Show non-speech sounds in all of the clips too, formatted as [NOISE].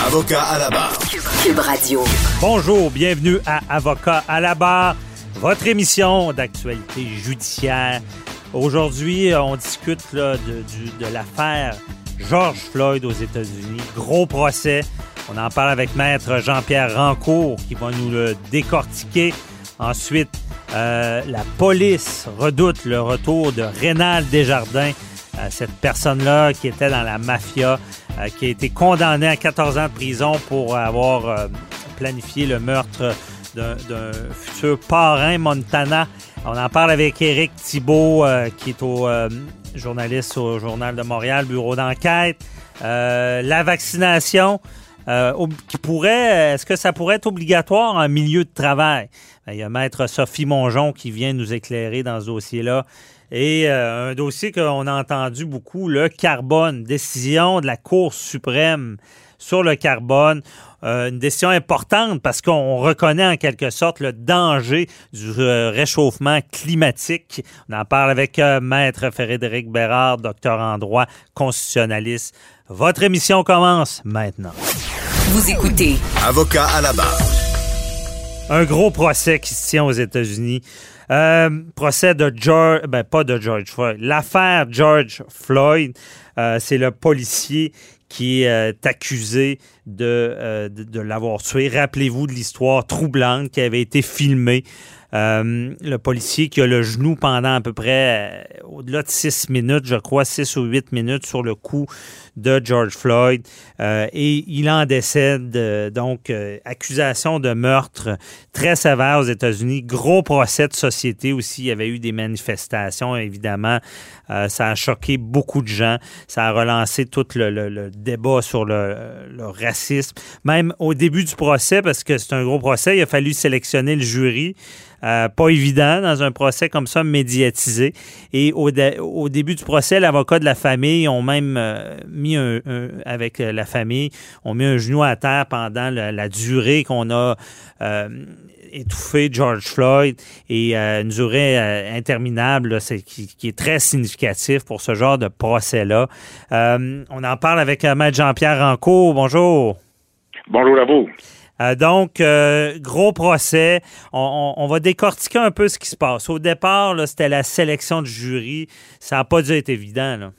Avocat à la barre. Cube Radio. Bonjour, bienvenue à Avocat à la barre, votre émission d'actualité judiciaire. Aujourd'hui, on discute là, de, l'affaire George Floyd aux États-Unis. Gros procès. On en parle avec Maître Jean-Pierre Rancourt qui va nous le décortiquer. Ensuite, euh, la police redoute le retour de Rénal Desjardins, euh, cette personne-là qui était dans la mafia, euh, qui a été condamnée à 14 ans de prison pour avoir euh, planifié le meurtre d'un futur parrain Montana. On en parle avec Éric Thibault, euh, qui est au euh, journaliste au Journal de Montréal, bureau d'enquête. Euh, la vaccination, euh, qui pourrait, est-ce que ça pourrait être obligatoire en milieu de travail? Ben, il y a Maître Sophie Mongeon qui vient nous éclairer dans ce dossier-là. Et euh, un dossier qu'on a entendu beaucoup, le carbone, décision de la Cour suprême sur le carbone. Euh, une décision importante parce qu'on reconnaît en quelque sorte le danger du euh, réchauffement climatique. On en parle avec euh, Maître Frédéric Bérard, docteur en droit, constitutionnaliste. Votre émission commence maintenant. Vous écoutez Avocat à la barre. Un gros procès qui se tient aux États-Unis. Euh, procès de George, ben pas de George Floyd. L'affaire George Floyd, euh, c'est le policier qui euh, est accusé de, euh, de, l'avoir tué. Rappelez-vous de l'histoire troublante qui avait été filmée. Euh, le policier qui a le genou pendant à peu près euh, au-delà de six minutes, je crois, six ou huit minutes sur le cou de George Floyd. Euh, et il en décède. euh, donc, euh, accusation de meurtre très sévère aux États-Unis. Gros procès de société aussi. Il y avait eu des manifestations, évidemment. Ça a choqué beaucoup de gens. Ça a relancé tout le, débat sur le, racisme. Même au début du procès, parce que c'est un gros procès, il a fallu sélectionner le jury. Pas évident dans un procès comme ça médiatisé. Et au, au début du procès, l'avocat de la famille ont même mis un, un- avec euh, la famille, ont mis un genou à terre pendant la, la durée qu'on a euh, étouffé George Floyd et euh, une durée euh, interminable là, c'est- qui, qui est très significatif pour ce genre de procès-là. On en parle avec Maître Jean-Pierre Rancourt. Bonjour. Bonjour à vous. Euh, donc, euh, gros procès. On, on- on va décortiquer un peu ce qui se passe. Au départ, là, c'était la sélection du jury. Ça n'a pas dû être évident. Là.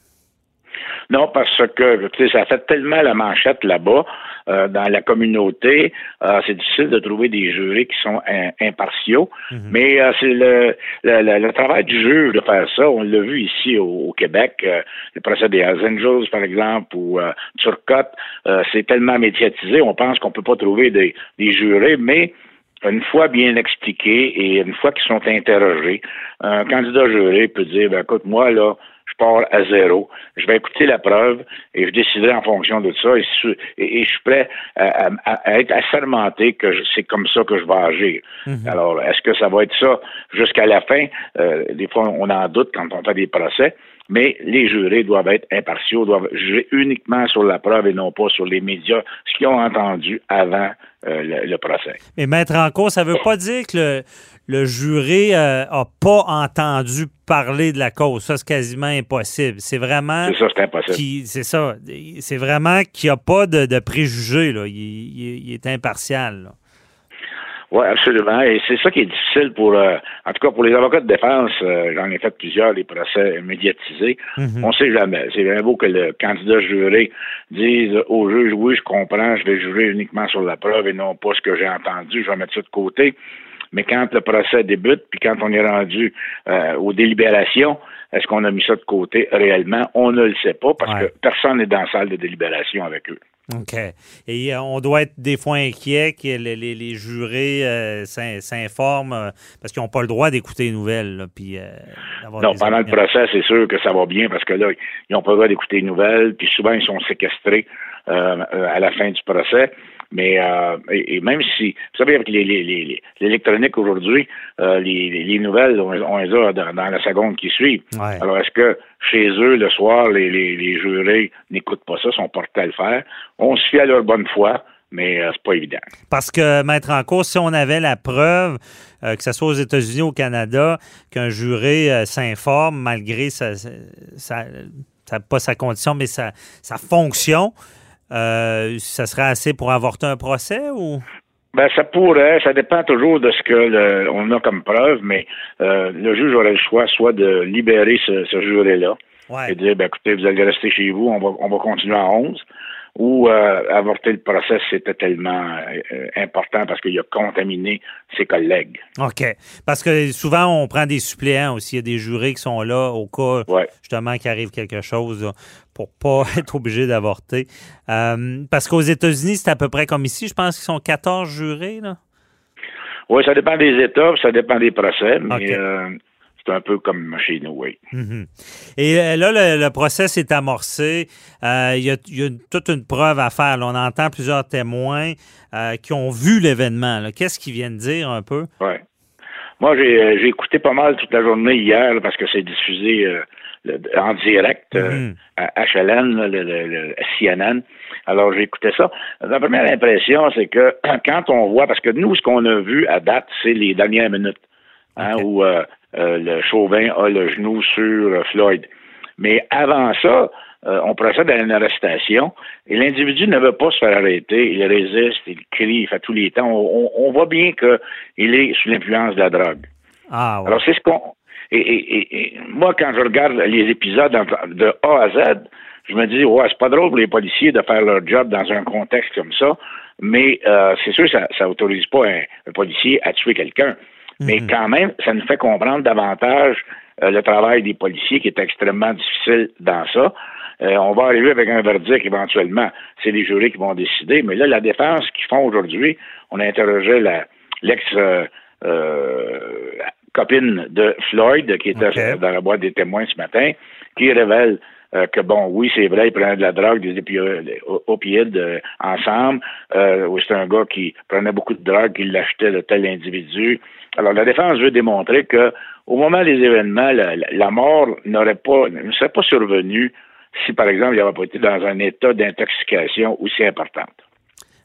Non, parce que tu sais, ça fait tellement la manchette là-bas euh, dans la communauté, euh, c'est difficile de trouver des jurés qui sont im- impartiaux. Mais euh, c'est le, le, le- le travail du juge de faire ça. On l'a vu ici au, au Québec, euh, le procès des Hells Angels, par exemple, ou euh, Turcotte, euh, c'est tellement médiatisé, on pense qu'on peut pas trouver des, des jurés, mais une fois bien expliqué et une fois qu'ils sont interrogés, un candidat juré peut dire, ben, écoute, moi, là, à zéro. Je vais écouter la preuve et je déciderai en fonction de ça. Et, su- et- et je suis prêt à, à- à être assermenté que c'est comme ça que je vais agir. Alors, est-ce que ça va être ça jusqu'à la fin? Euh, des fois, on en doute quand on fait des procès. Mais les jurés doivent être impartiaux, doivent juger uniquement sur la preuve et non pas sur les médias, ce qu'ils ont entendu avant euh, le, le procès. Mais mettre en cause, ça ne veut pas dire que le, le juré n'a pas entendu parler de la cause. Ça, c'est quasiment impossible. C'est vraiment. C'est ça, c'est impossible. C'est ça. C'est vraiment qu'il n'y a pas de, de préjugés. Là. Il, il- il est impartial. là. Oui, absolument. Et c'est ça qui est difficile pour, euh, en tout cas pour les avocats de défense. Euh, j'en ai fait plusieurs, les procès médiatisés. Mhm. On ne sait jamais. C'est bien beau que le candidat juré dise au juge, oui, je comprends, je vais jurer uniquement sur la preuve et non pas ce que j'ai entendu. Je vais mettre ça de côté. Mais quand le procès débute, puis quand on est rendu euh, aux délibérations, est-ce qu'on a mis ça de côté réellement? On ne le sait pas parce que personne n'est dans la salle de délibération avec eux. OK. Et euh, on doit être des fois inquiet que les, jurés euh, s'informent parce qu'ils n'ont pas le droit d'écouter les nouvelles. puis, non, pendant le procès, c'est sûr que ça va bien parce que là, ils n'ont pas le droit d'écouter les nouvelles, puis souvent, ils sont séquestrés à la fin du procès. Mais euh, et, même si, vous savez, avec l'électronique aujourd'hui, euh, les, nouvelles, on, les a dans, la seconde qui suit. Alors, est-ce que chez eux, le soir, les, jurés n'écoutent pas ça, sont portés à le faire? On se fie à leur bonne foi, mais euh, c'est pas évident. Parce que, maître en cause, si on avait la preuve, que ce soit aux États-Unis ou au Canada, qu'un juré s'informe malgré sa, pas sa condition, mais sa, sa fonction, euh, ça serait assez pour avorter un procès ou? Ben, ça pourrait, ça dépend toujours de ce que on a comme preuve, mais euh, le juge aurait le choix soit de libérer ce, ce juré-là et de dire, ben, écoutez, vous allez rester chez vous, on va, on va continuer à 11, ou euh, avorter le procès, c'était tellement euh, important parce qu'il a contaminé ses collègues. OK. Parce que souvent, on prend des suppléants aussi. Il y a des jurés qui sont là au cas, justement, qu'il arrive quelque chose pour pas [LAUGHS] être obligé d'avorter. Euh, parce qu'aux États-Unis, c'est à peu près comme ici. Je pense qu'ils sont 14 jurés, là. Oui, ça dépend des États, ça dépend des procès, mais c'est un peu comme chez nous, oui. Mhm. Et euh, là, le, procès s'est amorcé. Euh, il y, a, toute une preuve à faire. on entend plusieurs témoins euh, qui ont vu l'événement. Qu'est-ce qu'ils viennent dire un peu? Oui. Moi, j'ai écouté pas mal toute la journée hier parce que c'est diffusé en direct mhm. à HLN, le, CNN. Alors, j'ai écouté ça. La première impression, c'est que [CLEARS THROAT] quand on voit, parce que nous, ce qu'on a vu à date, c'est les dernières minutes. Hein, où euh, le Chauvin a le genou sur euh, Floyd. Mais avant ça, euh, on procède à une arrestation et l'individu ne veut pas se faire arrêter. Il résiste, il crie, il fait tous les temps. On, voit bien qu'il est sous l'influence de la drogue. Ah, Alors, c'est ce qu'on. Et, moi, quand je regarde les épisodes de A à Z, je me dis, ouais, c'est pas drôle pour les policiers de faire leur job dans un contexte comme ça, mais c'est sûr, ça, ça autorise pas un policier à tuer quelqu'un. Mais mhm. quand même, ça nous fait comprendre davantage euh, le travail des policiers qui est extrêmement difficile dans ça. Euh, on va arriver avec un verdict éventuellement. C'est les jurés qui vont décider. Mais là, la défense qu'ils font aujourd'hui, on a interrogé l'ex euh, copine de Floyd, qui était dans la boîte des témoins ce matin, qui révèle que bon, oui, c'est vrai, il prenait de la drogue, des opioïdes ensemble. Euh, c'est un gars qui prenait beaucoup de drogue, qui l'achetait de tel individu. Alors, la défense veut démontrer que au moment des événements, la, mort n'aurait pas, ne serait pas survenue si, par exemple, il n'avait pas été dans un état d'intoxication aussi importante.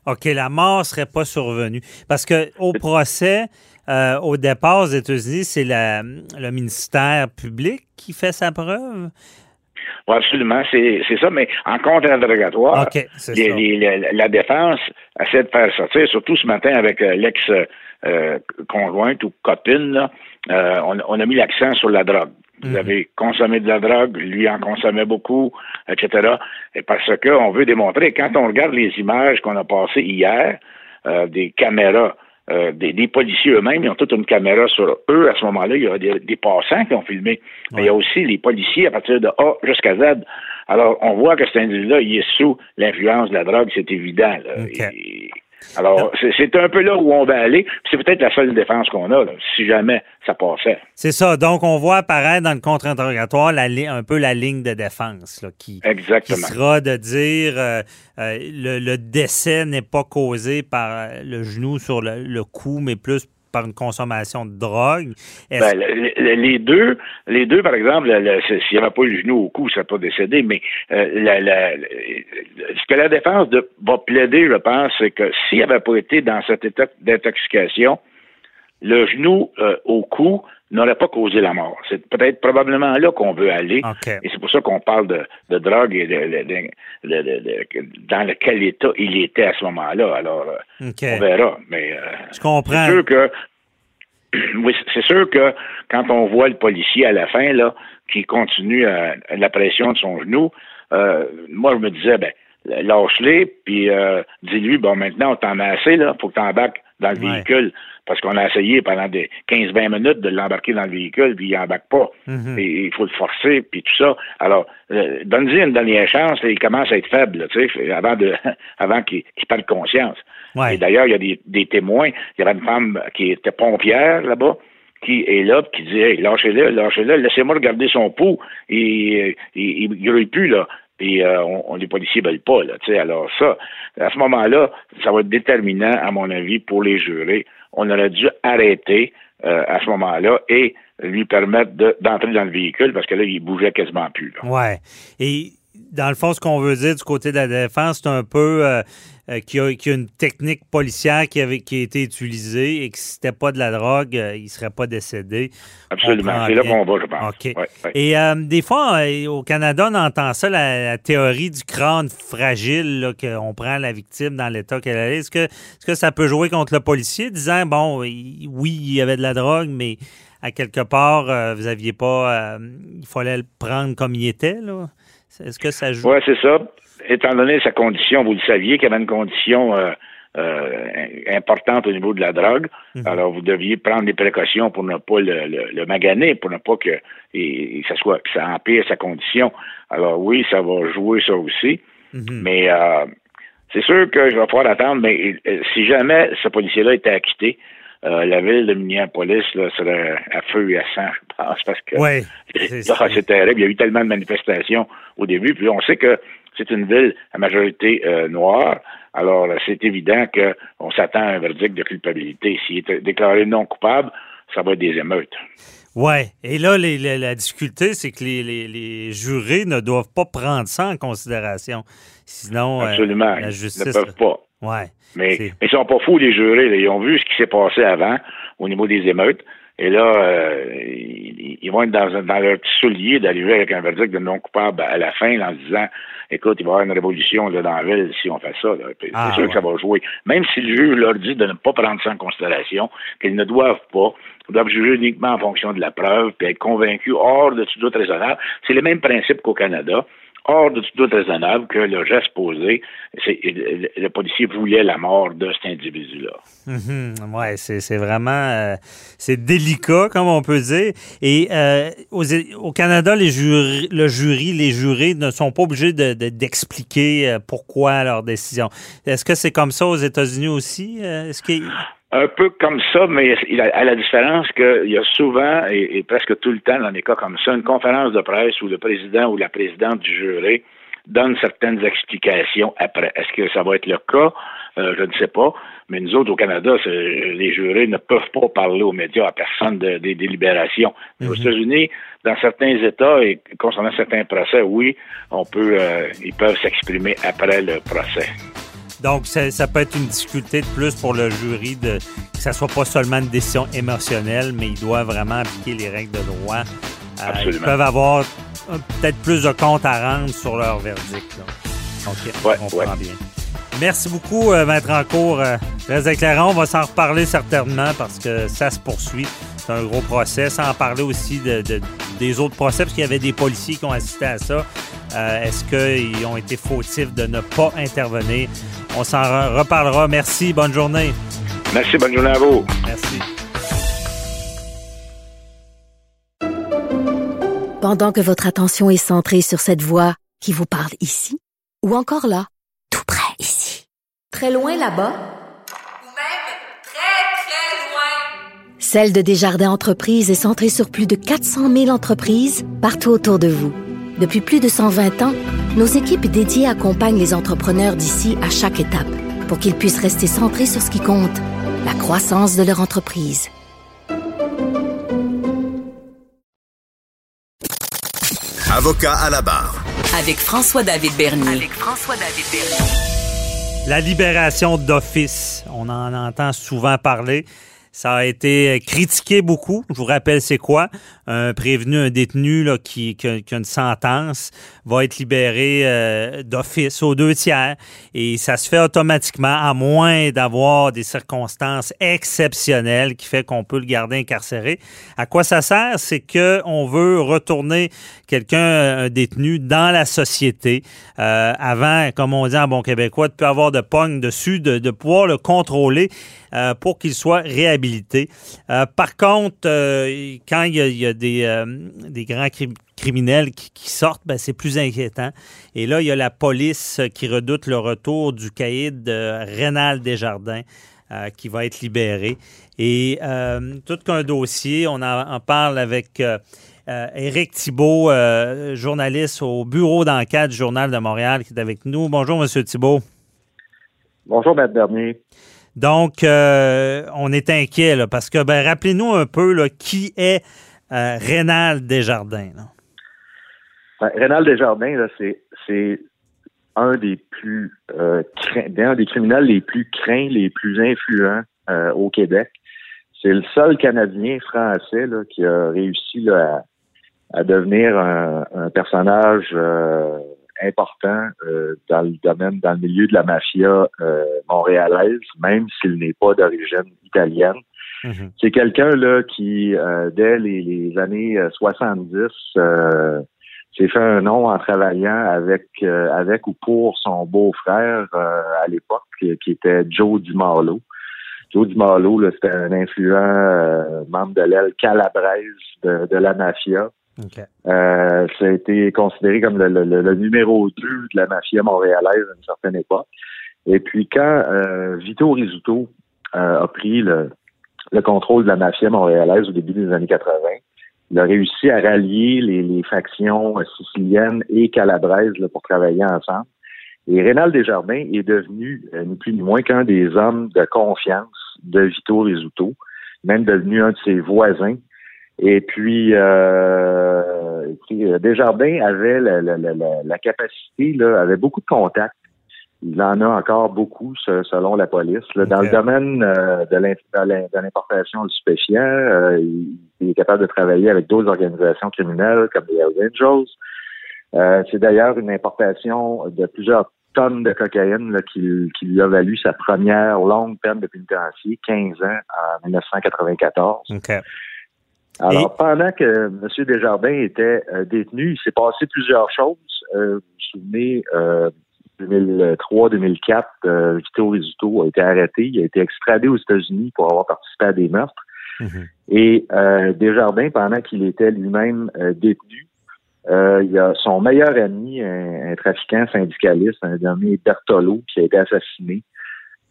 OK, la mort ne serait pas survenue. Parce que au procès, euh, au départ aux États-Unis, c'est le ministère public qui fait sa preuve. Oui, absolument, c'est ça, mais en contre-interrogatoire, la défense essaie de faire sortir, surtout ce matin avec euh, l'ex euh, ou copine, euh, on, a mis l'accent sur la drogue. Vous mhm. avez consommé de la drogue, lui en consommait beaucoup, etc. Et parce qu'on veut démontrer, quand on regarde les images qu'on a passées hier, euh, des caméras, des, policiers eux-mêmes, ils ont toute une caméra sur eux. À ce moment-là, il y a des, passants qui ont filmé. Mais il y a aussi les policiers à partir de A jusqu'à Z. Alors, on voit que cet individu-là, il est sous l'influence de la drogue, c'est évident. Alors, c'est un peu là où on va aller. C'est peut-être la seule défense qu'on a, si jamais ça passait. C'est ça. Donc, on voit apparaître dans le contre-interrogatoire un peu la ligne de défense qui, sera de dire euh, euh, le, décès n'est pas causé par le genou sur le cou, mais plus par une consommation de drogue? Ben, les deux, les deux, par exemple, s'il n'y avait pas eu le genou au cou, ça serait pas décédé, mais euh, ce que la défense va plaider, je pense, c'est que s'il n'avait pas été dans cet état d'intoxication, le genou euh, au cou n'aurait pas causé la mort. C'est peut-être probablement là qu'on veut aller. Et c'est pour ça qu'on parle de, de drogue et de, dans lequel état il était à ce moment-là. Alors, euh, on verra. Mais euh, Je comprends. C'est sûr que [CLEARS THROAT] oui, c'est sûr que quand on voit le policier à la fin, là, qui continue à, la pression de son genou, moi je me disais, ben, lâche-les, puis dis-lui, bon, maintenant on t'en a assez, là, faut que tu embarques dans le véhicule parce qu'on a essayé pendant des 15-20 minutes de l'embarquer dans le véhicule, puis il n'embarque pas. Mhm. Et il faut le forcer, puis tout ça. Alors, euh, donne-lui une dernière chance, et il commence à être faible, tu sais, [LAUGHS] avant de [LAUGHS] avant qu'il perde conscience. Et d'ailleurs, il y a des, témoins. Il y avait une femme qui était pompière là-bas, qui est là, qui dit Hey, lâchez-le, lâchez-le, laissez-moi regarder son pouls. Et, il ne grille plus, là. Et euh, on, les policiers veulent pas, là. Tu sais, alors ça, à ce moment-là, ça va être déterminant, à mon avis, pour les jurés on aurait dû arrêter euh, à ce moment-là et lui permettre d'entrer dans le véhicule parce que là, il bougeait quasiment plus. Oui. Et dans le fond, ce qu'on veut dire du côté de la défense, c'est un peu euh, euh, qu'il y, a une technique policière qui, avait, qui a été utilisée et que si c'était pas de la drogue, euh, il ne serait pas décédé. Absolument. C'est là qu'on va, je pense. OK. Et des fois, au Canada, on entend ça, la, théorie du crâne fragile, qu'on prend la victime dans l'état qu'elle est. Est-ce que, est que ça peut jouer contre le policier, disant, bon, oui, il y avait de la drogue, mais à quelque part, vous aviez pas... il fallait le prendre comme il était, là? Est-ce que ça joue? Oui, c'est ça. Étant donné sa condition, vous le saviez qu'il y avait une condition euh, euh, importante au niveau de la drogue. Mhm. Alors, vous deviez prendre des précautions pour ne pas le, maganer, pour ne pas que, ça soit que ça empire sa condition. Alors oui, ça va jouer ça aussi. Mhm. Mais euh, c'est sûr que je vais pouvoir attendre, mais si jamais ce policier-là était acquitté, euh, la ville de Minneapolis là, serait à feu et à sang, je pense, parce que [LAUGHS] c'est terrible. Il y a eu tellement de manifestations au début. Puis on sait que c'est une ville à majorité euh, noire. Alors, c'est évident qu'on s'attend à un verdict de culpabilité. S'il est déclaré non coupable, ça va être des émeutes. Oui. Et là, la difficulté, c'est que les, jurés ne doivent pas prendre ça en considération. Sinon, euh, Absolument. la justice. Ils ne peuvent pas. Ouais. Mais, mais ils sont pas fous, les jurés. Ils ont vu ce qui s'est passé avant au niveau des émeutes. Et là, euh, ils, vont être dans, dans leur petit soulier d'arriver avec un verdict de non coupable à la fin en se disant écoute, il va y avoir une révolution là, dans la ville si on fait ça. c'est ah, sûr que ça va jouer. Même si le juge leur dit de ne pas prendre ça en considération, qu'ils ne doivent pas, ils doivent juger uniquement en fonction de la preuve, puis être convaincus hors de tout doute raisonnable. C'est le même principe qu'au Canada hors de tout doute raisonnable que le geste posé, le, policier voulait la mort de cet individu-là. Mhm. oui, c'est vraiment euh, c'est délicat, comme on peut dire. Et euh, au Canada, les le jury, les jurés ne sont pas obligés d'expliquer de, euh, pourquoi leur décision. Est-ce que c'est comme ça aux États-Unis aussi? Est-ce que un peu comme ça, mais à la différence qu'il y a souvent, et, presque tout le temps dans des cas comme ça, une conférence de presse où le président ou la présidente du jury donne certaines explications après. Est-ce que ça va être le cas? Euh, je ne sais pas. Mais nous autres, au Canada, les jurés ne peuvent pas parler aux médias à personne des délibérations. Aux mhm. États-Unis, dans certains États et concernant certains procès, oui, on peut, euh, ils peuvent s'exprimer après le procès. Donc, ça, peut être une difficulté de plus pour le jury de que ça soit pas seulement une décision émotionnelle, mais il doit vraiment appliquer les règles de droit. Euh, ils peuvent avoir peut-être plus de comptes à rendre sur leur verdict. Donc, on comprend bien. Merci beaucoup, euh, Maître Encourt. Euh, très éclairant. On va s'en reparler certainement parce que ça se poursuit. C'est un gros procès. Sans parler aussi de, des autres procès, parce qu'il y avait des policiers qui ont assisté à ça. Euh, est-ce qu'ils ont été fautifs de ne pas intervenir? On s'en reparlera. Merci. Bonne journée. Merci. Bonne journée à vous. Merci. Pendant que votre attention est centrée sur cette voix qui vous parle ici, ou encore là, tout près ici, très loin là-bas, Celle de Desjardins Entreprises est centrée sur plus de 400 000 entreprises partout autour de vous. Depuis plus de 120 ans, nos équipes dédiées accompagnent les entrepreneurs d'ici à chaque étape pour qu'ils puissent rester centrés sur ce qui compte, la croissance de leur entreprise. Avocat à la barre. Avec François-David Bernier. Avec François-David Bernier. La libération d'office, on en entend souvent parler. Ça a été critiqué beaucoup. Je vous rappelle, c'est quoi? Un prévenu, un détenu là, qui, qui, a, une sentence va être libéré euh, d'office aux deux tiers. Et ça se fait automatiquement, à moins d'avoir des circonstances exceptionnelles qui fait qu'on peut le garder incarcéré. À quoi ça sert? C'est qu'on veut retourner quelqu'un, un détenu, dans la société. Euh, avant, comme on dit en bon québécois, de plus avoir de pogne dessus, de, de pouvoir le contrôler euh, pour qu'il soit réhabilité. Euh, par contre, euh, quand il y a, des, grands criminels qui, sortent, ben, c'est plus inquiétant. Et là, il y a la police qui redoute le retour du caïd Rénal Desjardins. qui va être libéré. Et tout qu'un dossier, on en, parle avec Éric Thibault, journaliste au bureau d'enquête du Journal de Montréal, qui est avec nous. Bonjour, M. Thibault. Bonjour, M. Bernier. Donc, euh, on est inquiet parce que, ben, rappelez-nous un peu là, qui est euh, Rénal Desjardins. Ben, Rénal Desjardins, c'est un des plus euh, un des criminels les plus craints, les plus influents euh, au Québec. C'est le seul Canadien français qui a réussi à, devenir un, un personnage important euh, dans le domaine, dans le milieu de la mafia euh, montréalaise, même s'il n'est pas d'origine italienne. Mhm. C'est quelqu'un là qui, euh, dès les, années 70, s'est fait un nom en travaillant avec avec ou pour son beau-frère à l'époque, qui, était Joe DiMarlo. Joe DiMarlo, c'était un influent membre de l'aile calabraise de, de la mafia. Euh, ça a été considéré comme le, numéro 2 de la mafia montréalaise à une certaine époque. Et puis quand euh, Vito Rizzuto euh, a pris le, contrôle de la mafia montréalaise au début des années 80, il a réussi à rallier les, factions siciliennes et calabraises pour travailler ensemble. Et Rénal Desjardins est devenu ni plus ni moins qu'un des hommes de confiance de Vito Rizzuto, même devenu un de ses voisins et puis, euh, euh, Desjardins avait la, la, la, la, capacité, là, avait beaucoup de contacts. Il en a encore beaucoup, selon la police. Dans le domaine euh, de l'importation du stupéfiant, euh, il, est capable de travailler avec d'autres organisations criminelles comme les Hells Angels. Euh, c'est d'ailleurs une importation de plusieurs tonnes de cocaïne là, qui, qui, lui a valu sa première longue peine de pénitentiaire, 15 ans en 1994. Okay. Alors, pendant que M. Desjardins était euh, détenu, il s'est passé plusieurs choses. Euh, vous vous souvenez, euh, 2003-2004, euh, Vito Rizzuto a été arrêté. Il a été extradé aux États-Unis pour avoir participé à des meurtres. Mhm. Et euh, Desjardins, pendant qu'il était lui-même détenu, il y a son meilleur ami, un, trafiquant syndicaliste, un nommé Bertolo, qui a été assassiné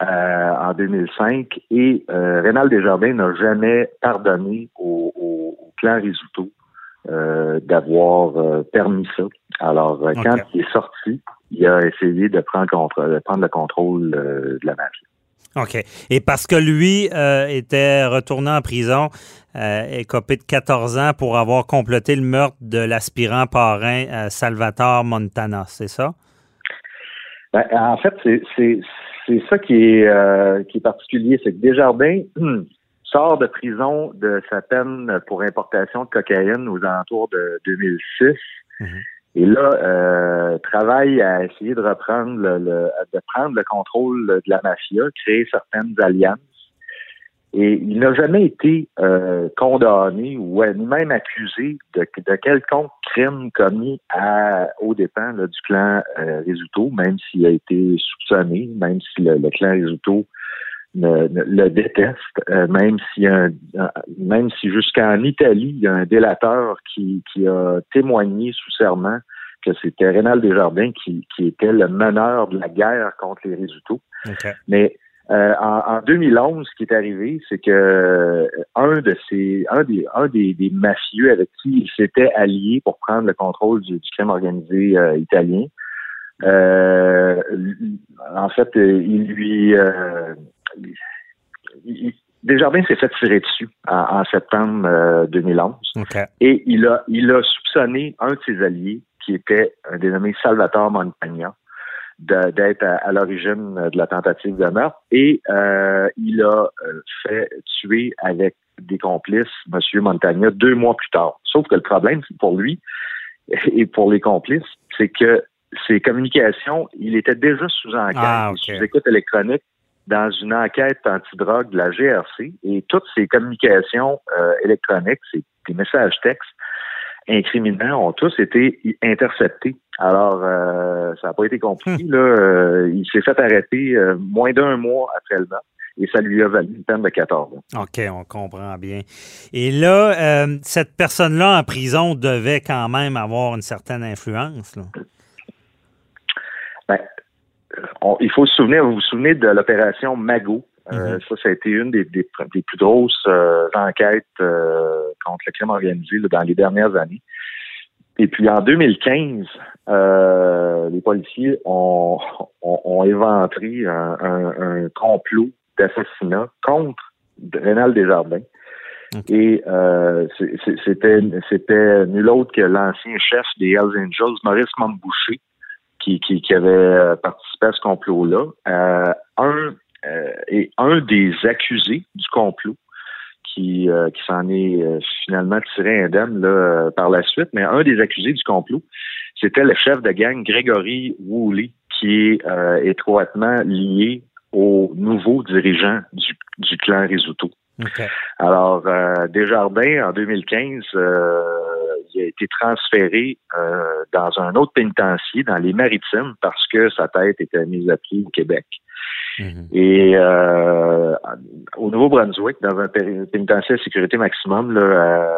euh, en 2005 et euh, Rénal Desjardins n'a jamais pardonné au, au, clan Risuto euh, d'avoir euh, permis ça. Alors, quand il est sorti, il a essayé de prendre, contre, de prendre le contrôle de la mafia. OK. Et parce que lui était retourné en prison, et copé de 14 ans pour avoir complété le meurtre de l'aspirant parrain Salvatore Montana, c'est ça? Ben, en fait, c'est c'est ça qui est, euh, qui est particulier, c'est que Desjardins [CLEARS THROAT] sort de prison de sa peine pour importation de cocaïne aux alentours de 2006. Mhm. Et là, euh, travaille à essayer de reprendre le, de prendre le contrôle de la mafia, créer certaines alliances. Et il n'a jamais été euh, condamné ou même accusé de, de quelconque crime commis à, aux dépens du clan euh, même s'il a été soupçonné, même si le, clan Risuto le déteste, euh, même si un, même si jusqu'en Italie, il y a un délateur qui, qui a témoigné sous serment que c'était Rénal Desjardins qui, qui était le meneur de la guerre contre les Risuto. Mais euh, en, 2011, ce qui est arrivé, c'est que euh, un de ces, un des, un des, mafieux avec qui il s'était allié pour prendre le contrôle du, crime organisé euh, italien, en fait, il lui, Desjardins s'est fait tirer dessus en, septembre 2011, et il a, il a soupçonné un de ses alliés qui était un dénommé Salvatore Montagna d'être à, l'origine de la tentative de meurtre et il a fait tuer avec des complices M. Montagna deux mois plus tard. Sauf que le problème pour lui et pour les complices, c'est que ses communications, il était déjà sous enquête, ah, sous écoute électronique dans une enquête antidrogue de la GRC et toutes ces communications euh, électroniques, ces, des messages textes incriminants ont tous été interceptés. Alors, euh, ça n'a pas été compliqué. Là, euh, il s'est fait arrêter moins d'un mois après le et ça lui a valu une peine de 14 ans. OK, on comprend bien. Et là, cette personne-là en prison devait quand même avoir une certaine influence. Là. Ben, il faut se souvenir, vous vous souvenez de l'opération Mago? Euh, mhm. ça, ça a été une des, plus grosses euh, enquêtes euh, contre le crime organisé dans les dernières années. Et puis en 2015, les policiers ont, ont, éventré un, complot d'assassinat contre Rénal Desjardins. Et c'était c'était nul autre que l'ancien chef des Hells Angels, Maurice Mambouché, qui, avait participé à ce complot-là. Euh, un euh, et un des accusés du complot qui, qui s'en est finalement tiré indemne là, par la suite, mais un des accusés du complot, c'était le chef de gang Grégory Woolley, qui est étroitement lié au nouveau dirigeant du, du clan Risuto. Alors, euh, Desjardins, en 2015, euh, il a été transféré euh, dans un autre pénitencier, dans les Maritimes, parce que sa tête était mise à prix au Québec. Mhm. Et euh, au Nouveau-Brunswick, dans un pénitencier à sécurité maximum, là,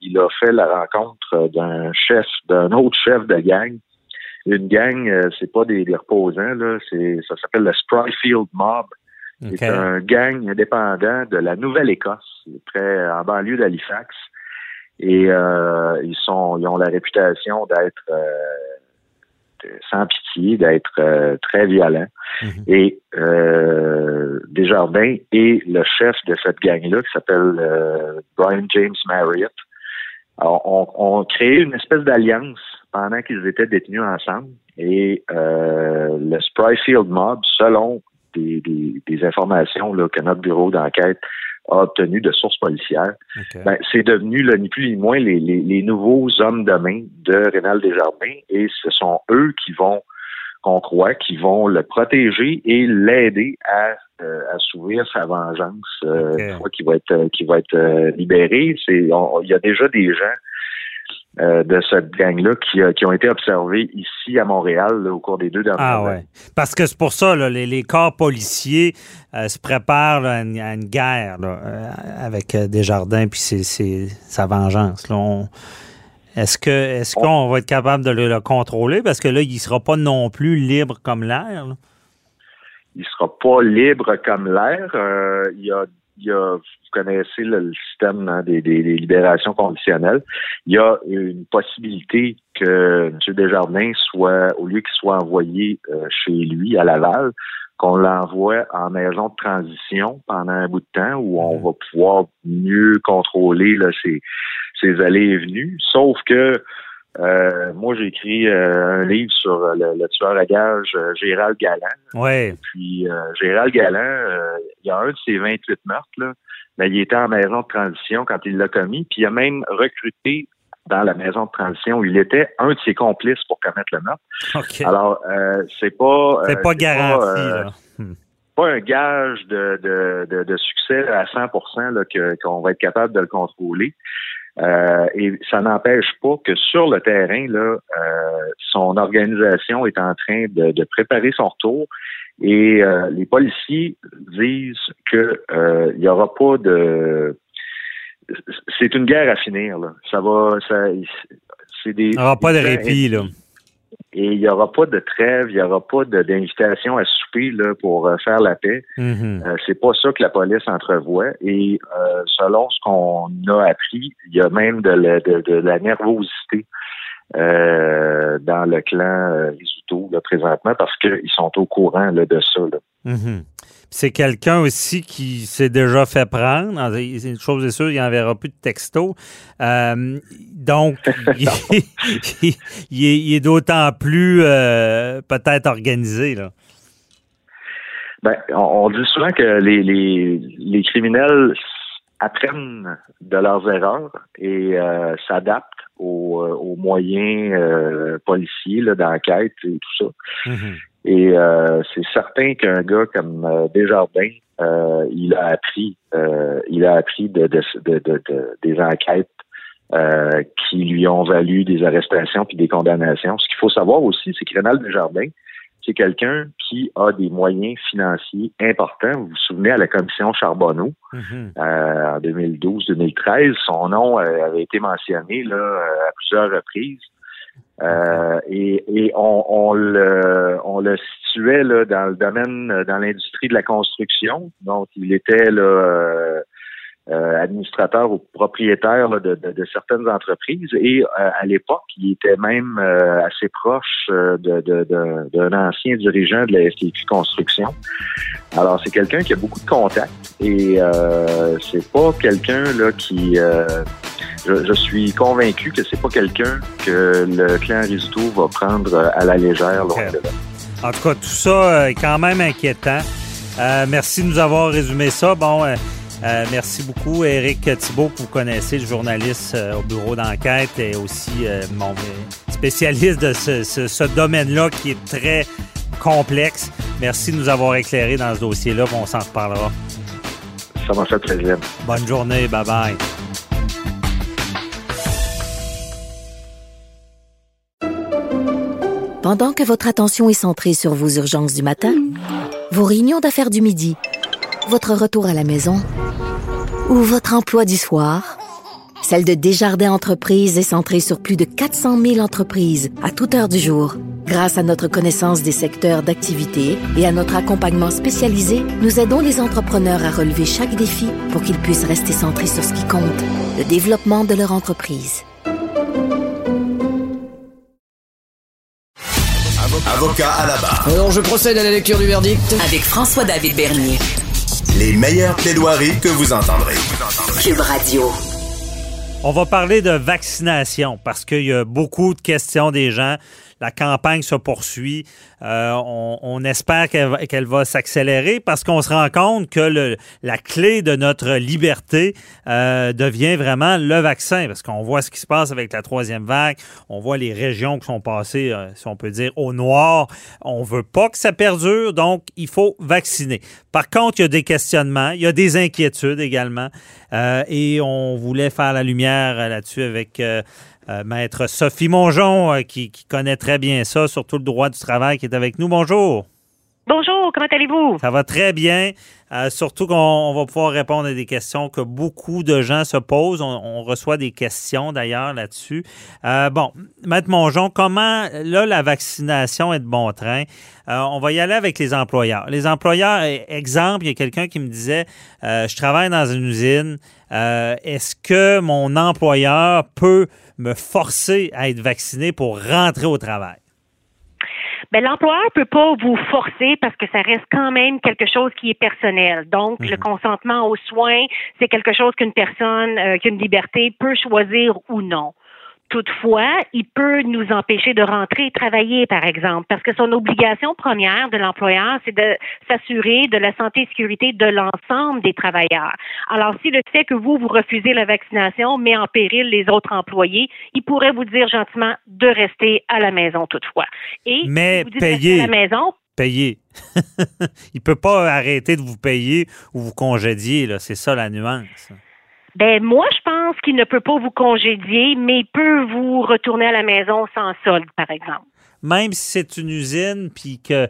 il a fait la rencontre d'un chef, d'un autre chef de gang. Une gang, c'est pas des, des reposants, là, ça s'appelle le Spryfield Mob. C'est un gang indépendant de la Nouvelle-Écosse, près en banlieue d'Halifax. Et euh, ils sont, ils ont la réputation d'être euh, sans pitié, d'être euh, très violents. Mhm. Et euh, Desjardins et le chef de cette gang-là, qui s'appelle Brian James Marriott, ont, ont créé une espèce d'alliance pendant qu'ils étaient détenus ensemble. Et le Spryfield Mob, selon des, informations là, que notre bureau d'enquête a obtenues de sources policières. Ben, c'est devenu ni plus ni moins les, nouveaux hommes de main de Rénal Desjardins et ce sont eux qui vont, qu'on croit, qui vont le protéger et l'aider à euh, assouvir sa vengeance euh, une fois qu'il va être euh, qu'il va être libéré. C'est il y a déjà des gens euh, de cette gang-là qui, qui, ont été observés ici à Montréal au cours des deux dernières ah, années. Parce que c'est pour ça, là, les, corps policiers euh, se préparent à, une, guerre euh, avec Desjardins puis c'est sa vengeance. Est-ce que est-ce qu'on va être capable de le, contrôler? Parce que là, il ne sera pas non plus libre comme l'air. Il ne sera pas libre comme l'air. il y a il y a, vous connaissez le, système hein, des, libérations conditionnelles. Il y a une possibilité que M. Desjardins soit, au lieu qu'il soit envoyé euh, chez lui à Laval, qu'on l'envoie en maison de transition pendant un bout de temps où on mm-hmm. va pouvoir mieux contrôler là, ses, ses allées et venues. Sauf que euh, moi, j'ai écrit euh, un livre sur euh, le, tueur à gage Gérald Galland. Ouais. Puis Gérald Galland, il y a un de ses 28 meurtres, là, mais il était en maison de transition quand il l'a commis, puis il a même recruté dans la maison de transition où il était un de ses complices pour commettre le meurtre. Alors, c'est pas... c'est pas garanti, hmm. Pas, un gage de, de, de, succès à 100% là, qu'on va être capable de le contrôler. Euh, et ça n'empêche pas que sur le terrain, là, euh, son organisation est en train de, préparer son retour. Et euh, les policiers disent que il n'y aura pas de c'est une guerre à finir. Là. Ça va, ça, c'est des. Il n'y aura pas de répit là. Et il n'y aura pas de trêve, il n'y aura pas d'invitation à souper là, pour euh, faire la paix. Mm-hmm. Euh, c'est pas ça que la police entrevoit. Et euh, selon ce qu'on a appris, il y a même de la, de, la nervosité dans le clan Risuto là, présentement parce qu'ils sont au courant là, de ça. Là. Mm-hmm. C'est quelqu'un aussi qui s'est déjà fait prendre. C'est une chose est sûre, il n'enverra plus de texto. Euh, donc, [LAUGHS] il, est, d'autant plus euh, peut-être organisé. Là. Ben, on, dit souvent que les, les, criminels apprennent de leurs erreurs et euh, s'adaptent aux, aux moyens policiers d'enquête et tout ça. Mm-hmm. Et euh, c'est certain qu'un gars comme euh, Desjardins, euh, il a appris, il a appris de, des enquêtes qui lui ont valu des arrestations puis des condamnations. Ce qu'il faut savoir aussi, c'est que Rénal Desjardins, c'est quelqu'un qui a des moyens financiers importants. Vous vous souvenez à la commission Charbonneau mm-hmm. en 2012-2013, son nom avait été mentionné là, à plusieurs reprises. Euh, et, et on, on, le, on le situait dans le domaine, dans l'industrie de la construction. Donc, il était là, euh, euh, administrateur ou propriétaire de, de, certaines entreprises et euh, à l'époque, il était même euh, assez proche de, d'un ancien dirigeant de la FTQ Construction. Alors c'est quelqu'un qui a beaucoup de contacts et c'est pas quelqu'un là qui je, suis convaincu que c'est pas quelqu'un que le clan Rizzuto va prendre à la légère. en tout cas, tout ça est quand même inquiétant. merci de nous avoir résumé ça. Bon, euh, merci beaucoup, Éric Thibault, que vous connaissez, le journaliste euh, au bureau d'enquête et aussi euh, mon spécialiste de ce, domaine-là qui est très complexe. Merci de nous avoir éclairé dans ce dossier-là. On s'en reparlera. Ça m'a fait plaisir. Bonne journée. Bye-bye. Pendant que votre attention est centrée sur vos urgences du matin, vos réunions d'affaires du midi, votre retour à la maison ou votre emploi du soir, celle de Desjardins Entreprises est centrée sur plus de 400 000 entreprises à toute heure du jour. Grâce à notre connaissance des secteurs d'activité et à notre accompagnement spécialisé, nous aidons les entrepreneurs à relever chaque défi pour qu'ils puissent rester centrés sur ce qui compte, le développement de leur entreprise. Avocat à la barre. Alors je procède à la lecture du verdict. Avec François-David Bernier. Les meilleures plaidoiries que vous entendrez. Cube Radio. On va parler de vaccination parce qu'il y a beaucoup de questions des gens la campagne se poursuit. Euh, on, espère qu'elle va s'accélérer parce qu'on se rend compte que la clé de notre liberté euh, devient vraiment le vaccin parce qu'on voit ce qui se passe avec la troisième vague. On voit les régions qui sont passées, euh, si on peut dire, au noir. On veut pas que ça perdure, donc il faut vacciner. Par contre, il y a des questionnements, il y a des inquiétudes également et on voulait faire la lumière là-dessus avec euh, maître Sophie Mongeon, euh, qui, connaît très bien ça, surtout le droit du travail, qui est avec nous. Bonjour. Bonjour, comment allez-vous? Ça va très bien. Euh, surtout qu'on va pouvoir répondre à des questions que beaucoup de gens se posent. On, reçoit des questions d'ailleurs là-dessus. bon, Maître Mongeon, comment là la vaccination est de bon train? on va y aller avec les employeurs. Les employeurs, e, exemple, il y a quelqu'un qui me disait, je travaille dans une usine. Est-ce que mon employeur peut me forcer à être vacciné pour rentrer au travail? Ben, l'employeur peut pas vous forcer parce que ça reste quand même quelque chose qui est personnel. Donc, le mhm. consentement aux soins, c'est quelque chose qu'une personne euh, qui a une liberté peut choisir ou non. Toutefois, il peut nous empêcher de rentrer et travailler, par exemple, parce que son obligation première de l'employeur, c'est de s'assurer de la santé et sécurité de l'ensemble des travailleurs. Alors, si le fait que vous, vous refusez la vaccination met en péril les autres employés, il pourrait vous dire gentiment de rester à la maison toutefois. Et Mais vous payer. à la maison, payer. [LAUGHS] il peut pas arrêter de vous payer ou vous congédier, là. C'est ça la nuance. Ben moi, je pense qu'il ne peut pas vous congédier, mais il peut vous retourner à la maison sans solde, par exemple. Même si c'est une usine, puis que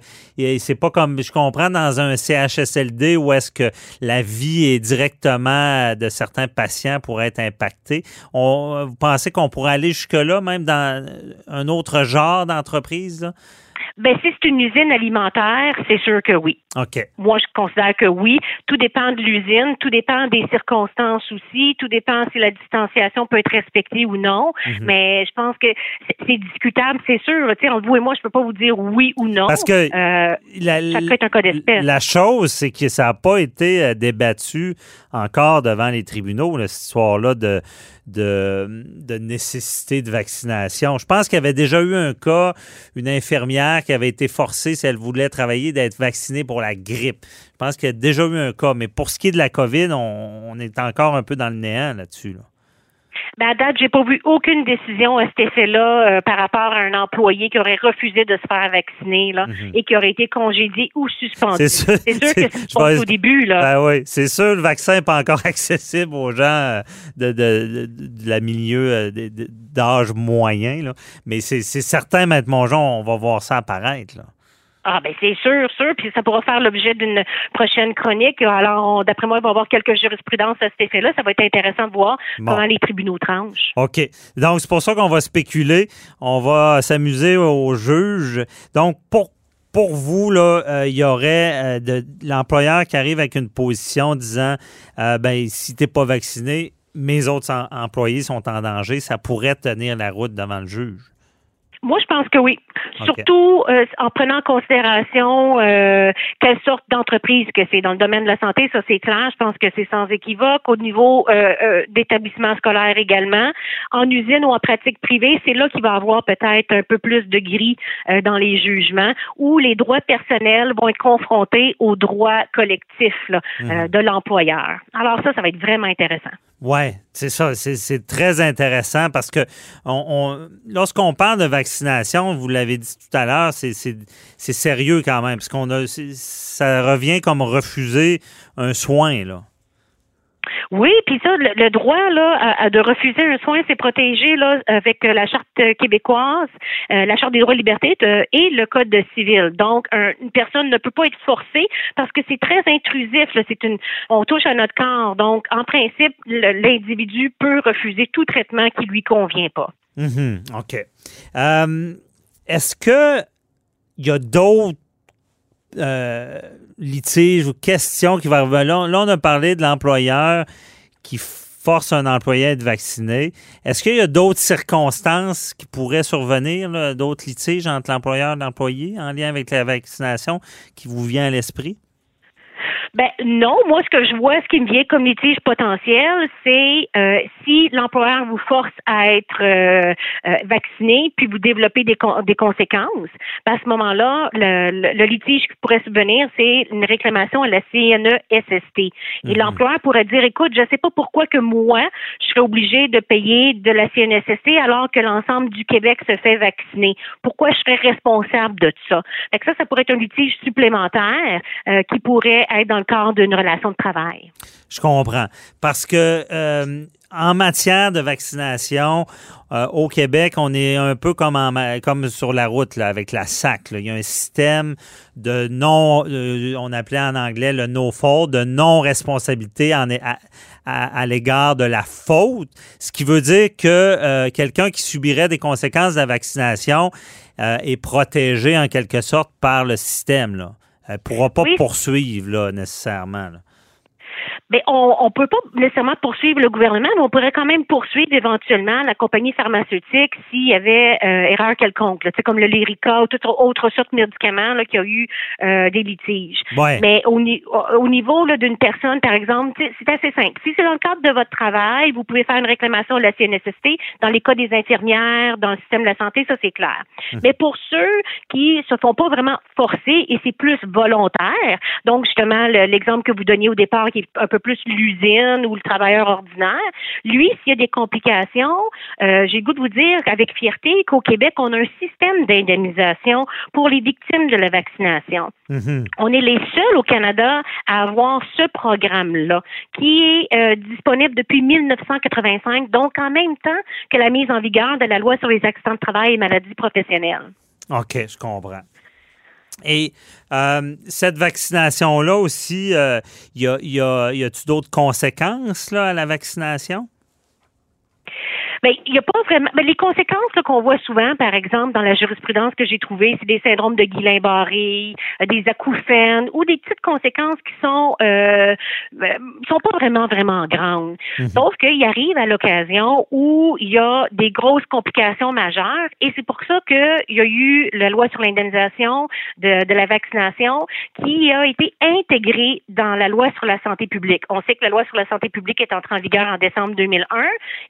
c'est pas comme je comprends dans un CHSLD où est-ce que la vie est directement de certains patients pour être impactée. On, vous pensez qu'on pourrait aller jusque-là, même dans un autre genre d'entreprise? Ben, si c'est une usine alimentaire, c'est sûr que oui. OK. Moi, je considère que oui. Tout dépend de l'usine, tout dépend des circonstances aussi, tout dépend si la distanciation peut être respectée ou non. Mhm. Mais je pense que c'est- discutable, c'est sûr. Tu sais, entre vous et moi, je peux pas vous dire oui ou non. Parce que Euh, la, un cas d'espèce. la chose, c'est que ça n'a pas été euh, débattu encore devant les tribunaux, cette histoire-là de, de, nécessité de vaccination. Je pense qu'il y avait déjà eu un cas, une infirmière qui avait été forcée, si elle voulait travailler, d'être vaccinée pour la grippe. Je pense qu'il y a déjà eu un cas. Mais pour ce qui est de la COVID, on, est encore un peu dans le néant là-dessus. là. Ben, à date, j'ai pas vu aucune décision à cet effet-là euh, par rapport à un employé qui aurait refusé de se faire vacciner là, et qui aurait été congédié ou suspendu. Mhm. C'est sûr. C'est sûr que Je c'est pense- au début là. Ben oui, c'est sûr, le vaccin n'est pas encore [LAUGHS] accessible aux gens euh, de, de, de- de la milieu euh, d'âge moyen. Là. Mais c'est c'est certain, Maître Mongeon, on va voir ça apparaître. Là. Ah ben c'est sûr, sûr, puis ça pourra faire l'objet d'une prochaine chronique. Alors, d'après moi, il va y avoir quelques jurisprudences à cet effet-là. Ça va être intéressant de voir Bon. comment les tribunaux tranchent. OK. Donc, c'est pour ça qu'on va spéculer. On va s'amuser au juge. Donc, pour, pour vous, là, euh, il y aurait euh, de, l'employeur qui arrive avec une position disant euh, ben, si tu n'es pas vacciné, mes autres em- employés sont en danger. Ça pourrait tenir la route devant le juge. Moi, je pense que oui. Surtout euh, en prenant en considération euh, quelle sorte d'entreprise que c'est. Dans le domaine de la santé, ça c'est clair. Je pense que c'est sans équivoque. Au niveau euh, euh, d'établissement scolaire également, en usine ou en pratique privée, c'est là qu'il va y avoir peut-être un peu plus de gris euh, dans les jugements, où les droits personnels vont être confrontés aux droits collectifs là, euh, de l'employeur. Alors ça, ça va être vraiment intéressant. Oui, c'est ça. C'est- très intéressant parce que on, on- lorsqu'on parle de vaccination, vous l'avez dit tout à l'heure, c'est- sérieux quand même, parce qu'on a ça revient comme refuser un soin là. Oui, puis ça, le, droit là de refuser un soin, c'est protégé là avec euh, la charte québécoise, euh, la charte des droits et libertés euh, et le code civil. Donc, un- une personne ne peut pas être forcée parce que c'est très intrusif. C'est une, on touche à notre corps. Donc, en principe, l'individu peut refuser tout traitement qui lui convient pas. Mhm, OK. Est-ce que il y a d'autres euh, litiges ou questions qui vont revenir? Là, on a parlé de l'employeur qui force un employé à être vacciné. Est-ce qu'il y a d'autres circonstances qui pourraient survenir, d'autres litiges entre l'employeur et l'employé en lien avec la vaccination qui vous vient à l'esprit? Ben non, moi ce que je vois, ce qui me vient comme litige potentiel, c'est euh, si l'employeur vous force à être euh, euh, vacciné, puis vous développez des, con- des conséquences. Ben, à ce moment-là, le, le- le litige qui pourrait subvenir, c'est une réclamation à la CNESST. Et l'employeur pourrait dire, écoute, je ne sais pas pourquoi que moi, je serais obligé de payer de la CNESST alors que l'ensemble du Québec se fait vacciner. Pourquoi je serais responsable de ça? Fait que ça, ça pourrait être un litige supplémentaire euh, qui pourrait être dans le cadre d'une relation de travail. Je comprends. Parce que euh, en matière de vaccination, euh, au Québec, on est un peu comme, en comme sur la route là, avec la SAC. Il y a un système de non, euh, on appelait en anglais le no fault, de non-responsabilité en- à, l'égard de la faute, ce qui veut dire que quelqu'un qui subirait des conséquences de la vaccination est protégé en quelque sorte par le système. Là. Elle ne pourra pas Oui. poursuivre là, nécessairement. là. Mais on ne peut pas nécessairement poursuivre le gouvernement, mais on pourrait quand même poursuivre éventuellement la compagnie pharmaceutique s'il y avait euh, erreur quelconque, là, Tu sais, comme le Lyrica ou toute autre sorte de médicaments là, qui a eu euh, des litiges. Ouais. Mais au, au- au niveau d'une personne, par exemple, c'est assez simple. Si c'est dans le cadre de votre travail, vous pouvez faire une réclamation à la CNSST. Dans les cas des infirmières, dans le système de la santé, ça c'est clair. Mais pour ceux qui se font pas vraiment forcer et c'est plus volontaire, donc justement le- l'exemple que vous donniez au départ qui est un peu plus l'usine ou le travailleur ordinaire, lui s'il y a des complications, euh, j'ai le goût de vous dire avec fierté qu'au Québec on a un système d'indemnisation pour les victimes de la vaccination. Mhm. On est les seuls au Canada à avoir ce programme-là, qui est euh, disponible depuis 1985, donc en même temps que la mise en vigueur de la loi sur les accidents de travail et maladies professionnelles. OK, je comprends. Et euh, cette vaccination-là aussi, euh, y a, y a, y a-tu d'autres conséquences là, à la vaccination? Ben, il y a pas vraiment. Ben, les conséquences qu'on voit souvent, par exemple, dans la jurisprudence que j'ai trouvée, c'est des syndromes de Guillain-Barré, euh, des acouphènes ou des petites conséquences qui sont euh, ben, sont pas vraiment vraiment grandes. Mhm. Sauf qu'il arrive à l'occasion où il y a des grosses complications majeures, et c'est pour ça qu'il y a eu la loi sur l'indemnisation de, de la vaccination qui a été intégrée dans la loi sur la santé publique. On sait que la loi sur la santé publique est entrée en vigueur en décembre 2001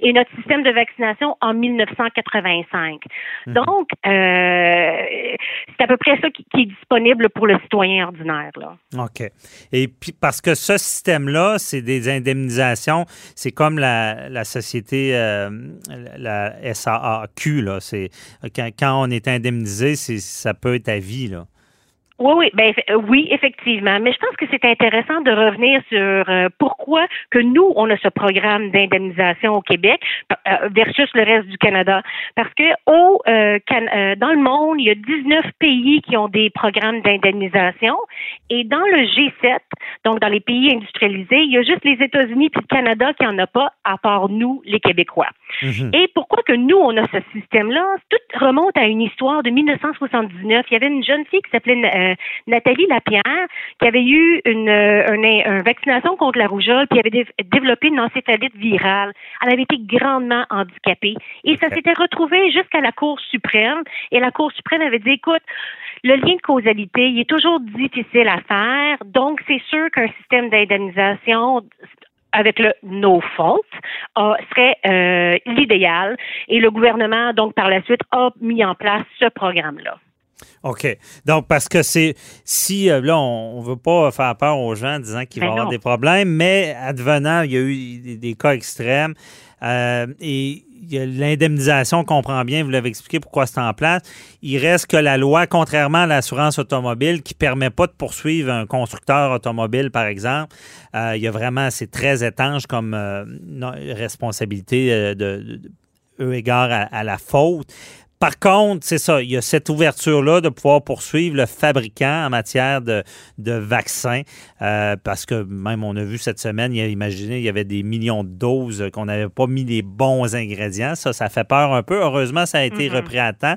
et notre système de vaccination en 1985. Mhm. Donc, euh, c'est à peu près ça qui, qui est disponible pour le citoyen ordinaire. Là. OK. Et puis, parce que ce système-là, c'est des indemnisations, c'est comme la, la société, euh, la SAAQ, là. C'est, quand, quand on est indemnisé, c'est, ça peut être à vie, là. Oui, oui, ben euh, oui, effectivement. Mais je pense que c'est intéressant de revenir sur euh, pourquoi que nous, on a ce programme d'indemnisation au Québec euh, versus le reste du Canada. Parce que au euh, Can- dans le monde, il y a 19 pays qui ont des programmes d'indemnisation. Et dans le G7, donc dans les pays industrialisés, il y a juste les États-Unis puis le Canada qui en a pas, à part nous, les Québécois. Mhm. Et pourquoi que nous, on a ce système-là? Tout remonte à une histoire de 1979. Il y avait une jeune fille qui s'appelait euh, Nathalie Lapierre qui avait eu une, euh, une- une vaccination contre la rougeole puis avait dé- développé une encéphalite virale. Elle avait été grandement handicapée. Et ça s'était retrouvé jusqu'à la Cour suprême. Et la Cour suprême avait dit, écoute, le lien de causalité, il est toujours difficile à faire. Donc, c'est sûr qu'un système d'indemnisation avec le no fault serait euh, l'idéal. Et le gouvernement, donc, par la suite, a mis en place ce programme-là. OK. Donc, parce que c'est. Si, euh, là, on ne veut pas faire peur aux gens en disant qu'il va y Ben avoir non. des problèmes, mais advenant, il y a eu des, des cas extrêmes. euh, et l'indemnisation, on comprend bien, vous l'avez expliqué pourquoi c'est en place. Il reste que la loi, contrairement à l'assurance automobile, qui ne permet pas de poursuivre un constructeur automobile, par exemple, euh, il y a vraiment, c'est très étanche comme euh, responsabilité euh, de, de- égard à la faute. Par contre, c'est ça, il y a cette ouverture-là de pouvoir poursuivre le fabricant en matière de, de vaccins, euh, parce que même on a vu cette semaine, il y a, imaginez, il y avait des millions de doses qu'on n'avait pas mis les bons ingrédients. Ça, ça fait peur un peu. Heureusement, ça a été Mhm. repris à temps.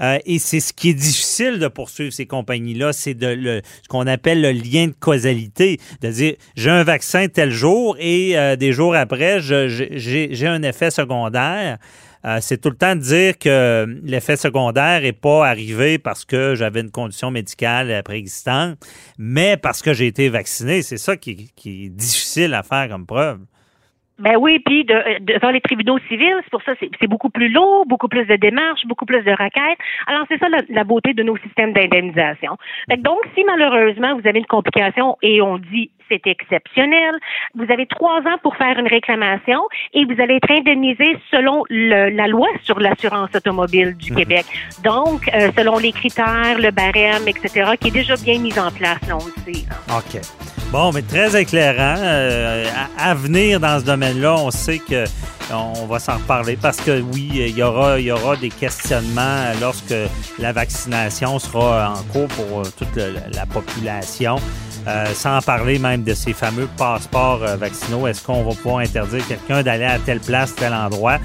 Euh, et c'est ce qui est difficile de poursuivre ces compagnies-là, c'est de le, ce qu'on appelle le lien de causalité, de dire j'ai un vaccin tel jour et euh, des jours après, j'ai un effet secondaire. Euh, c'est tout le temps de dire que l'effet secondaire n'est pas arrivé parce que j'avais une condition médicale euh, préexistante, mais parce que j'ai été vacciné. C'est ça qui, qui est difficile à faire comme preuve. Ben oui, puis de, devant les tribunaux civils, c'est pour ça c'est c'est beaucoup plus lourd, beaucoup plus de démarches, beaucoup plus de requêtes. Alors c'est ça la, la beauté de nos systèmes d'indemnisation. Donc si malheureusement vous avez une complication et on dit c'est exceptionnel, vous avez trois ans pour faire une réclamation et vous allez être indemnisé selon le- la loi sur l'assurance automobile du Québec. Donc euh, selon les critères, le barème, etc., qui est déjà bien mis en place, là, on le sait. là. OK. Bon, mais très éclairant. Euh, à, à venir dans ce domaine-là, on sait que on va s'en reparler parce que oui, il y aura, il y aura des questionnements lorsque la vaccination sera en cours pour euh, toute le- la population. Euh, sans parler même de ces fameux passeports vaccinaux. Est-ce qu'on va pouvoir interdire quelqu'un d'aller à telle place, tel endroit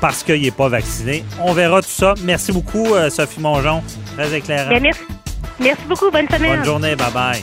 parce qu'il n'est pas vacciné? On verra tout ça. Merci beaucoup, Sophie Mongeon. Très éclairant. Merci. Merci beaucoup, bonne semaine. Bonne journée. Bye-bye.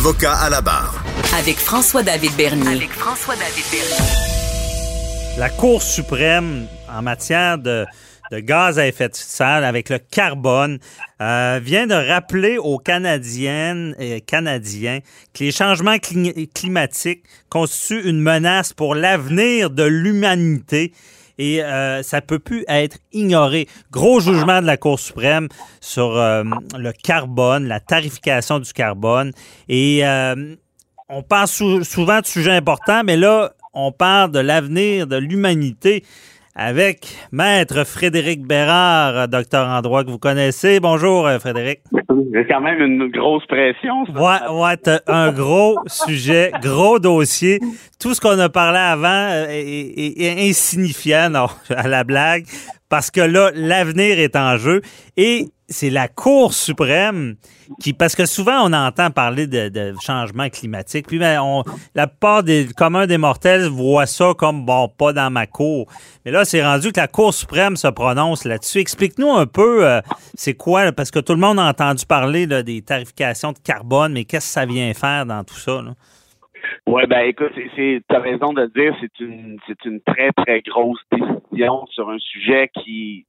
Avocat à la barre. Avec François-David Bernier. Avec François-David Bernier. La Cour suprême en matière de, de gaz à effet de serre avec le carbone euh, vient de rappeler aux Canadiennes et Canadiens que les changements cli- climatiques constituent une menace pour l'avenir de l'humanité et euh, ça peut plus être ignoré. Gros jugement de la Cour suprême sur euh, le carbone, la tarification du carbone et euh, on parle souvent de sujets importants, mais là, on parle de l'avenir de l'humanité avec Maître Frédéric Bérard, docteur en droit que vous connaissez. Bonjour, euh, Frédéric. C'est quand même une grosse pression. Ça. Ouais, ouais, un gros sujet, gros dossier. Tout ce qu'on a parlé avant euh, est, insignifiant, non, [LAUGHS] à la blague, parce que là, l'avenir est en jeu. Et c'est la Cour suprême qui, parce que souvent on entend parler de, changement climatique, puis ben, on, la part des communs des mortels voient ça comme bon, pas dans ma cour. Mais là, c'est rendu que la Cour suprême se prononce là-dessus. Explique-nous un peu, euh, c'est quoi, parce que tout le monde a entendu parler des tarifications de carbone, mais qu'est-ce que ça vient faire dans tout ça? Oui, ben écoute, tu as raison de dire, c'est c'est une très, très grosse décision sur un sujet qui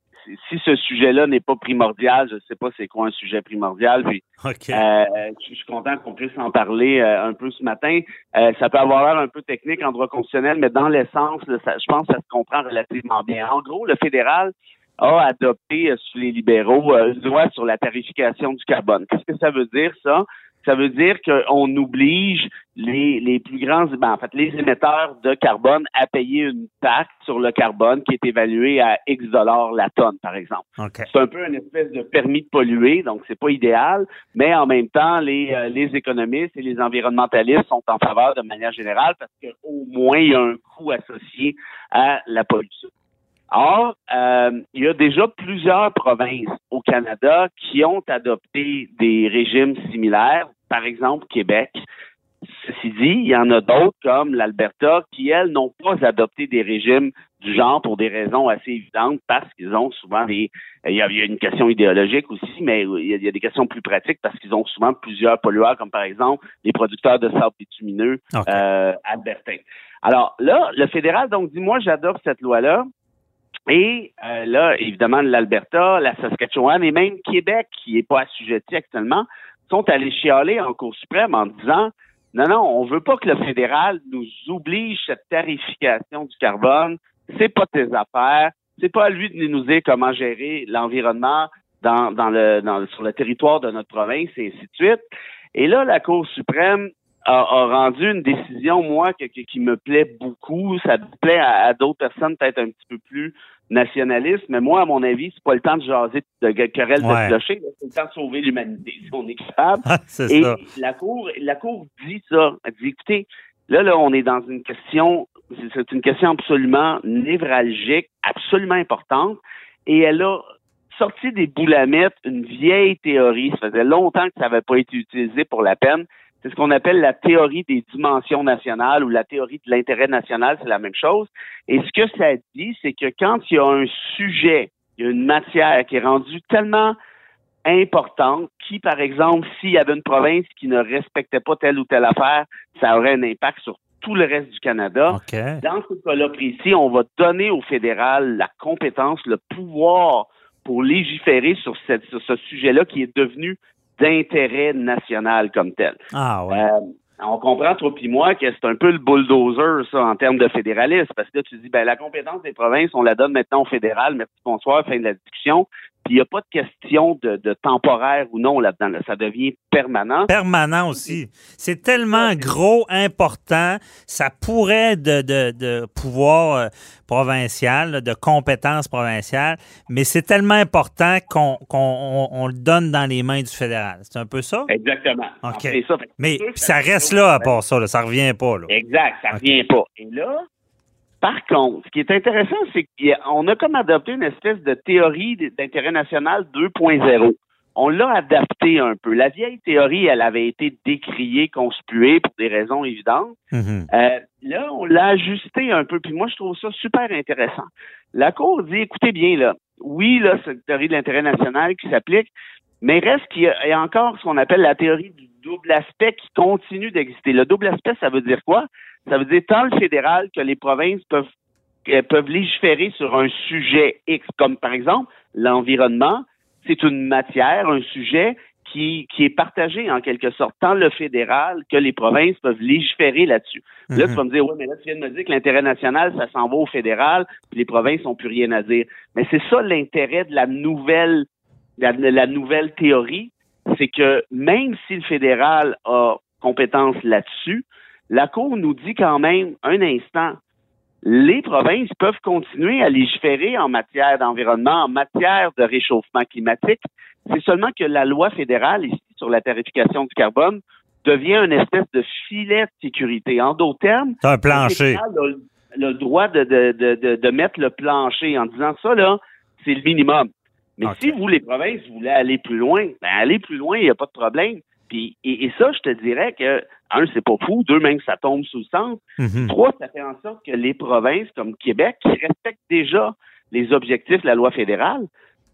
si ce sujet-là n'est pas primordial, je ne sais pas c'est quoi un sujet primordial. Puis, euh, je suis content qu'on puisse en parler euh, un peu ce matin. Euh, ça peut avoir l'air un peu technique en droit constitutionnel, mais dans l'essence, je pense que ça se comprend relativement bien. En gros, le fédéral a adopté sous les libéraux une loi sur la tarification du carbone. Qu'est-ce que ça veut dire, ça? Ça veut dire qu'on oblige les, les plus grands, ben, en fait, les émetteurs de carbone à payer une taxe sur le carbone qui est évaluée à X dollars la tonne, par exemple. C'est un peu une espèce de permis de polluer, donc c'est pas idéal, mais en même temps, les, euh, les économistes et les environnementalistes sont en faveur de manière générale parce qu'au moins il y a un coût associé à la pollution. Or, euh, il y a déjà plusieurs provinces au Canada qui ont adopté des régimes similaires, par exemple Québec. Ceci dit, il y en a d'autres comme l'Alberta qui, elles, n'ont pas adopté des régimes du genre pour des raisons assez évidentes parce qu'ils ont souvent des... Il y, a, une question idéologique aussi, mais il y, a, des questions plus pratiques parce qu'ils ont souvent plusieurs pollueurs, comme par exemple les producteurs de sable bitumineux euh, albertains. Alors là, le fédéral donc dit, moi, j'adopte cette loi-là, et euh, là, évidemment, l'Alberta, la Saskatchewan et même Québec, qui n'est pas assujetti actuellement, sont allés chialer en Cour suprême en disant non, non, on veut pas que le fédéral nous oblige cette tarification du carbone. C'est pas tes affaires. C'est pas à lui de nous dire comment gérer l'environnement dans, dans le, dans, sur le territoire de notre province et ainsi de suite. Et là, la Cour suprême a, rendu une décision, moi, qui me plaît beaucoup. Ça plaît à, d'autres personnes peut-être un petit peu plus nationalistes, mais moi, à mon avis, c'est pas le temps de jaser de querelle de clocher, c'est le temps de sauver l'humanité, si on est capable. [LAUGHS] Et la Cour, la Cour dit ça. Elle dit, écoutez, là, là, on est dans une question, c'est une question absolument névralgique, absolument importante, et elle a sorti des boulamettes une vieille théorie. Ça faisait longtemps que ça n'avait pas été utilisé pour la peine. C'est ce qu'on appelle la théorie des dimensions nationales ou la théorie de l'intérêt national, c'est la même chose. Et ce que ça dit, c'est que quand il y a un sujet, il y a une matière qui est rendue tellement importante, qui, par exemple, s'il y avait une province qui ne respectait pas telle ou telle affaire, ça aurait un impact sur tout le reste du Canada. Dans ce cas-là précis, on va donner au fédéral la compétence, le pouvoir pour légiférer sur, cette, sur ce sujet-là qui est devenu d'intérêt national comme tel. Ah ouais. Euh, on comprend, toi puis moi, que c'est un peu le bulldozer, ça, en termes de fédéralisme, parce que là, tu dis, ben, la compétence des provinces, on la donne maintenant au fédéral, merci, bonsoir, fin de la discussion. Puis il n'y a pas de question de, temporaire ou non là-dedans. Ça devient permanent. Permanent aussi. C'est tellement gros, important. Ça pourrait de, de, pouvoir euh, provincial, de compétences provinciales, mais c'est tellement important qu'on on, le donne dans les mains du fédéral. C'est un peu ça? Exactement. OK. mais ça, reste là à part ça. Ça revient pas. Là. Exact. Ça revient pas. Et là, par contre, ce qui est intéressant, c'est qu'on a comme adopté une espèce de théorie d'intérêt national 2.0. On l'a adapté un peu. La vieille théorie, elle avait été décriée, conspuée pour des raisons évidentes. Mm-hmm. Euh, là, on l'a ajusté un peu. Puis moi, je trouve ça super intéressant. La Cour dit, écoutez bien, là, oui, là, c'est une théorie de l'intérêt national qui s'applique, mais reste qu'il y, a encore ce qu'on appelle la théorie du double aspect qui continue d'exister. Le double aspect, ça veut dire quoi? Ça veut dire tant le fédéral que les provinces peuvent euh, peuvent légiférer sur un sujet X, comme par exemple l'environnement. C'est une matière, un sujet qui, qui est partagé en quelque sorte, tant le fédéral que les provinces peuvent légiférer là-dessus. Là, tu mhm. vas me dire, oui, mais là, tu viens de me dire que l'intérêt national, ça s'en va au fédéral, puis les provinces n'ont plus rien à dire. Mais c'est ça l'intérêt de la nouvelle, la, la nouvelle théorie, c'est que même si le fédéral a compétence là-dessus. La Cour nous dit quand même, un instant, les provinces peuvent continuer à légiférer en matière d'environnement, en matière de réchauffement climatique. C'est seulement que la loi fédérale ici sur la tarification du carbone devient une espèce de filet de sécurité. En d'autres termes, un plancher. Le, le droit de, de, de, de, mettre le plancher en disant ça, là, c'est le minimum. Mais si vous, les provinces, voulez aller plus loin, ben aller plus loin, il n'y a pas de problème. Puis, et, ça, je te dirais que, un, c'est pas fou, deux, même ça tombe sous le sens. Mhm. Trois, ça fait en sorte que les provinces comme Québec, qui respectent déjà les objectifs de la loi fédérale,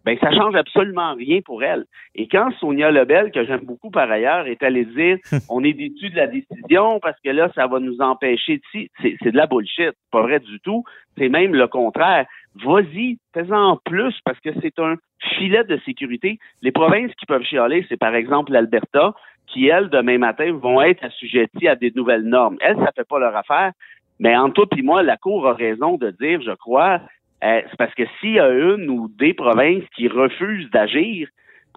ben ça change absolument rien pour elle. Et quand Sonia Lebel, que j'aime beaucoup par ailleurs, est allée dire [LAUGHS] on est déçu de la décision parce que là, ça va nous empêcher de c'est, c'est de la bullshit. C'est pas vrai du tout. C'est même le contraire. Vas-y, fais-en plus parce que c'est un filet de sécurité. Les provinces qui peuvent chialer, c'est par exemple l'Alberta, qui, elles, demain matin, vont être assujetties à des nouvelles normes. Elles, ça fait pas leur affaire. Mais en tout et moi, la Cour a raison de dire, je crois, euh, c'est parce que s'il y a une ou des provinces qui refusent d'agir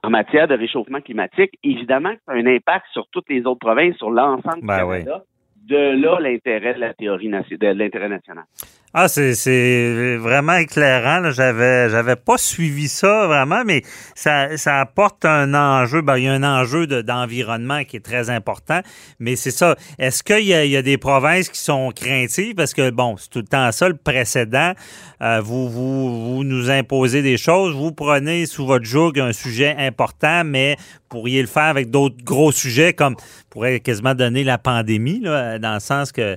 en matière de réchauffement climatique, évidemment que ça a un impact sur toutes les autres provinces, sur l'ensemble du Ben Canada. De là l'intérêt de la théorie de l'intérêt national. Ah, c'est vraiment éclairant. là. J'avais j'avais pas suivi ça vraiment, mais ça, ça apporte un enjeu. Ben, il y a un enjeu de- d'environnement qui est très important. Mais c'est ça. Est-ce qu'il y, a- il y a des provinces qui sont craintives? Parce que, bon, c'est tout le temps ça, le précédent. Euh, vous, vous, vous nous imposez des choses. Vous prenez sous votre joug un sujet important, mais pourriez le faire avec d'autres gros sujets comme pourrait quasiment donner la pandémie, là, dans le sens que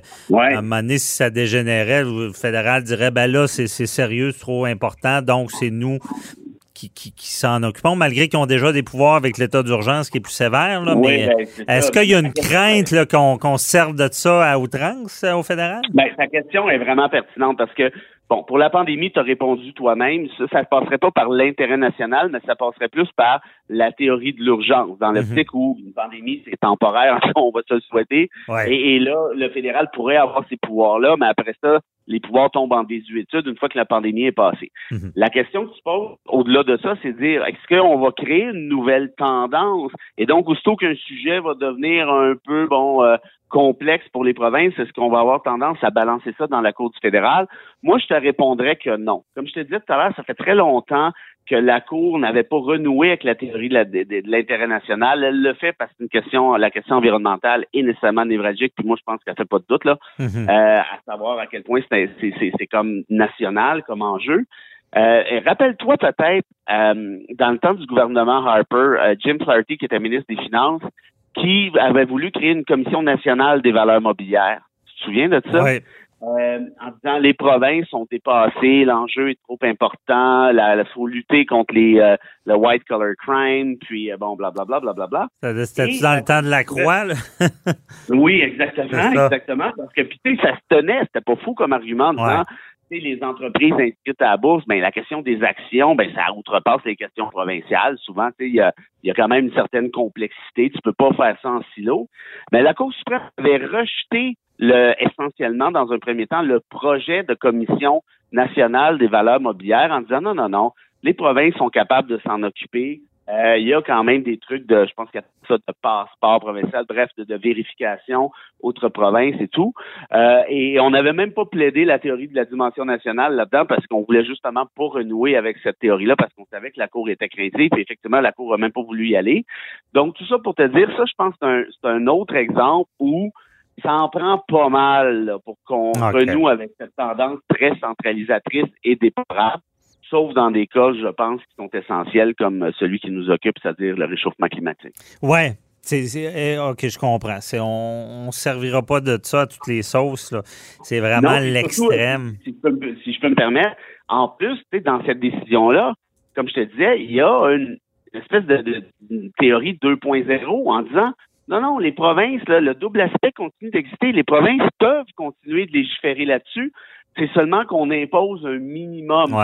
à un moment donné, si ça dégénérait, le fédéral dirait ben là, c'est sérieux, c'est trop important, donc c'est nous qui, qui, qui s'en occupons, malgré qu'ils ont déjà des pouvoirs avec l'état d'urgence qui est plus sévère. Là, Oui, mais ben, est-ce qu'il y a une crainte qu'on se serve de ça à outrance euh, au fédéral? Ben, ta question est vraiment pertinente parce que, bon, pour la pandémie, tu as répondu toi-même. Ça, ça ne passerait pas par l'intérêt national, mais ça passerait plus par la théorie de l'urgence, dans l'optique où une pandémie, c'est temporaire, [LAUGHS] on va se le souhaiter. Ouais. Et, et là, le fédéral pourrait avoir ces pouvoirs-là, mais après ça, les pouvoirs tombent en désuétude une fois que la pandémie est passée. Mhm. La question que tu poses, au-delà de ça, c'est de dire, est-ce qu'on va créer une nouvelle tendance? Et donc, aussitôt qu'un sujet va devenir un peu, bon, euh, complexe pour les provinces, est-ce qu'on va avoir tendance à balancer ça dans la Cour du fédéral? Moi, je te répondrais que non. Comme je te disais tout à l'heure, ça fait très longtemps que la Cour n'avait pas renoué avec la théorie de l'intérêt national. Elle le fait parce que c'est une question, la question environnementale est nécessairement névralgique, puis moi, je pense qu'elle fait pas de doute, là Mhm. euh, à savoir à quel point c'est comme national comme enjeu. Euh, et Rappelle-toi peut-être, euh, dans le temps du gouvernement Harper, Jim Flaherty, qui était ministre des Finances, qui avait voulu créer une commission nationale des valeurs mobilières. Tu te souviens de ça? Ouais. Euh, en disant les provinces sont dépassées, l'enjeu est trop important, la- faut lutter contre les euh, le white collar crime, puis euh, bon, blablabla, blablabla. Et, dans le temps de la croix? là? [LAUGHS] Oui, exactement, exactement. Parce que puis, tu sais, ça se tenait, c'était pas fou comme argument en disant, Ouais. tu sais, les entreprises inscrites à la bourse, ben la question des actions, ben ça outrepasse les questions provinciales. Souvent, tu sais, il y a, il y a quand même une certaine complexité. Tu peux pas faire ça en silo. Mais la Cour suprême avait rejeté le, essentiellement, dans un premier temps, le projet de commission nationale des valeurs mobilières en disant non, non, non, les provinces sont capables de s'en occuper. Euh, il y a quand même des trucs de, je pense qu'il y a ça de passeport provincial, bref, de, vérification autres provinces et tout. Euh, et on n'avait même pas plaidé la théorie de la dimension nationale là-dedans parce qu'on voulait justement pas renouer avec cette théorie-là parce qu'on savait que la Cour était craintive et effectivement, la Cour a même pas voulu y aller. Donc, tout ça pour te dire, ça, je pense que c'est un autre exemple où ça en prend pas mal là, pour qu'on renoue avec cette tendance très centralisatrice et déplorable sauf dans des cas, je pense, qui sont essentiels comme celui qui nous occupe, c'est-à-dire le réchauffement climatique. C'est- eh, OK, je comprends. C'est, on ne servira pas de ça à toutes les sauces. C'est vraiment l'extrême. Si, je peux me- si je peux me permettre, en plus, dans cette décision-là, comme je te disais, il y a une espèce de, de- une théorie 2.0 en disant non, non, les provinces, là, le double aspect continue d'exister. Les provinces peuvent continuer de légiférer là-dessus. C'est seulement qu'on impose un minimum.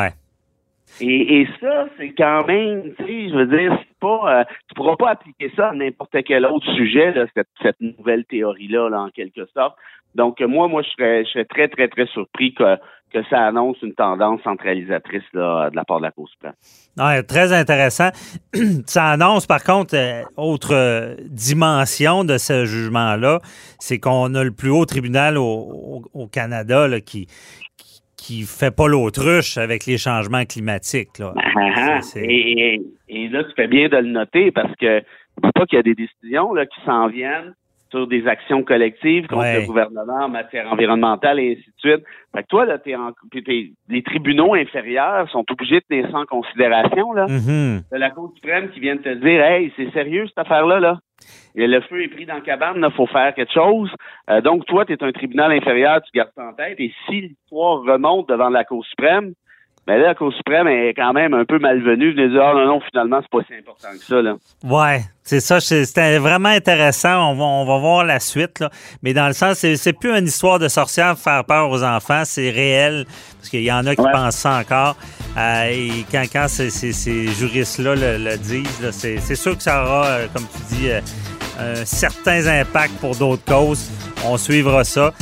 Et, ça, c'est quand même, tu sais, je veux dire, pas, euh, tu pourras pas appliquer ça à n'importe quel autre sujet, cette, nouvelle théorie-là, là, en quelque sorte. Donc, moi, moi, je serais, je serais très, très, très surpris que, ça annonce une tendance centralisatrice de la part de la Cour suprême. Très intéressant. [CLEARS THROAT] ça annonce, par contre, euh, autre euh, dimension de ce jugement-là, c'est qu'on a le plus haut tribunal au, Canada qui, qui fait pas l'autruche avec les changements climatiques. Là. Ah, ah. et, et, là, tu fais bien de le noter parce que pas qu'il y a des décisions là, qui s'en viennent sur des actions collectives contre le gouvernement en matière environnementale et ainsi de suite. Fait que toi, là, t'es en, les tribunaux inférieurs sont obligés de tenir ça en considération, là. Mm-hmm. la Cour suprême qui vient de te dire, hey, c'est sérieux cette affaire-là, là. Et le feu est pris dans la cabane, il faut faire quelque chose. Euh, donc, toi, tu es un tribunal inférieur, tu gardes ça en tête. Et si l'histoire remonte devant la Cour suprême, mais là, la Cour suprême est quand même un peu malvenue de dire, ah non, non, finalement, c'est pas si important que ça. Là. Ouais, c'est ça. C'était vraiment intéressant. On va, on va voir la suite. Là. Mais dans le sens, c'est plus une histoire de sorcière faire peur aux enfants. C'est réel. Parce qu'il y en a qui pensent ça encore. Euh, et quand, quand ces, juristes-là le, disent, c'est sûr que ça aura, euh, comme tu dis, euh, certains impacts pour d'autres causes. On suivra ça.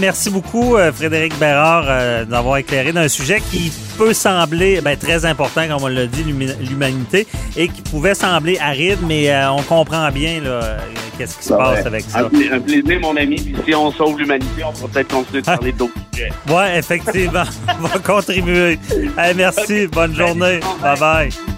merci beaucoup, euh, Frédéric Bérard, euh, d'avoir éclairé d'un sujet qui peut sembler ben, très important, comme on l'a dit, l'humanité, et qui pouvait sembler aride, mais on comprend bien qu'est-ce qui se passe avec ça. Un, plaisir, mon ami. Puis si on sauve l'humanité, on pourra peut-être continuer de parler d'autres sujets. Oui, effectivement. [LAUGHS] on va contribuer. merci. [LAUGHS] Bonne journée. Bye-bye.